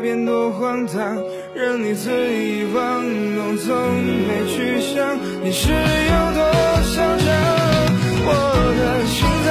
变多荒唐，任你肆意玩弄，从没去想你是有多嚣张。我的心脏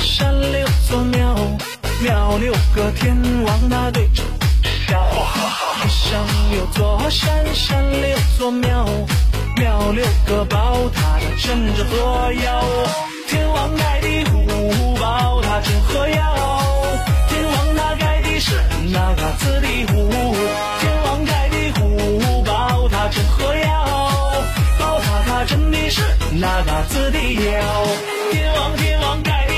山，六座庙，庙里有个天王，他对着我笑。天上有座山，山六座庙，庙六个宝塔，它镇着河妖。天王盖地虎，宝塔镇河妖。天王他盖的是那个子的虎，天王盖的虎，宝塔镇河妖。宝塔它真的是那嘎子的妖，天王天王盖的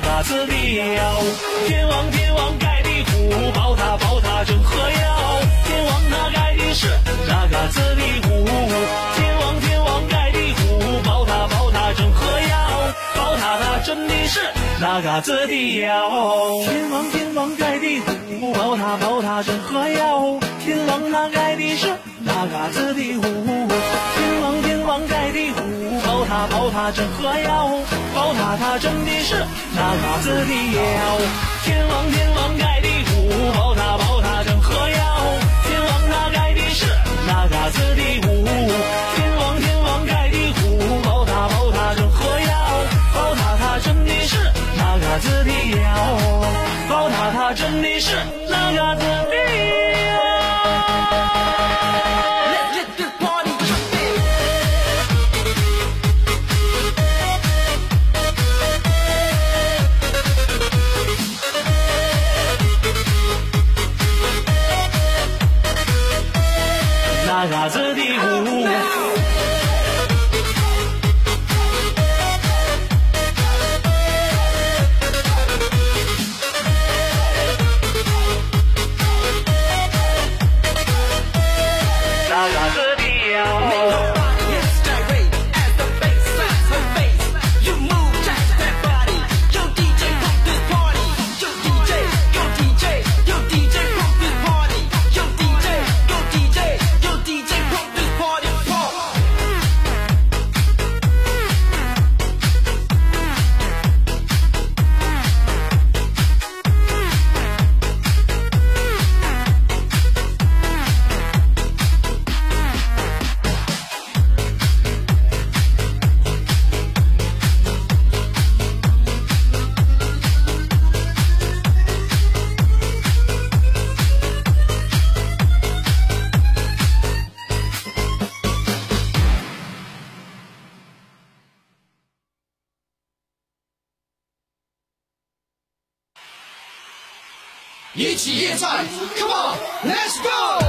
嘎子的妖。天王天王盖地虎宝塔宝塔镇河妖，天王他盖的是那嘎子的虎，天王天王盖地虎宝塔宝塔镇河妖，宝塔它镇的是那嘎子的妖。天王天王盖地虎宝塔宝塔镇河妖，天王他盖的是嘎子的虎，天王天王盖地虎，宝塔宝塔镇河妖，宝塔塔镇的是那嘎子的妖。天王天王盖地虎，宝塔宝塔镇河妖，天王他盖的是那嘎子的虎。天王天王盖地虎，宝塔宝塔镇河妖，宝塔塔镇的是那嘎子的妖，宝塔塔镇的是那嘎子的一起夜战，Come on，Let's go！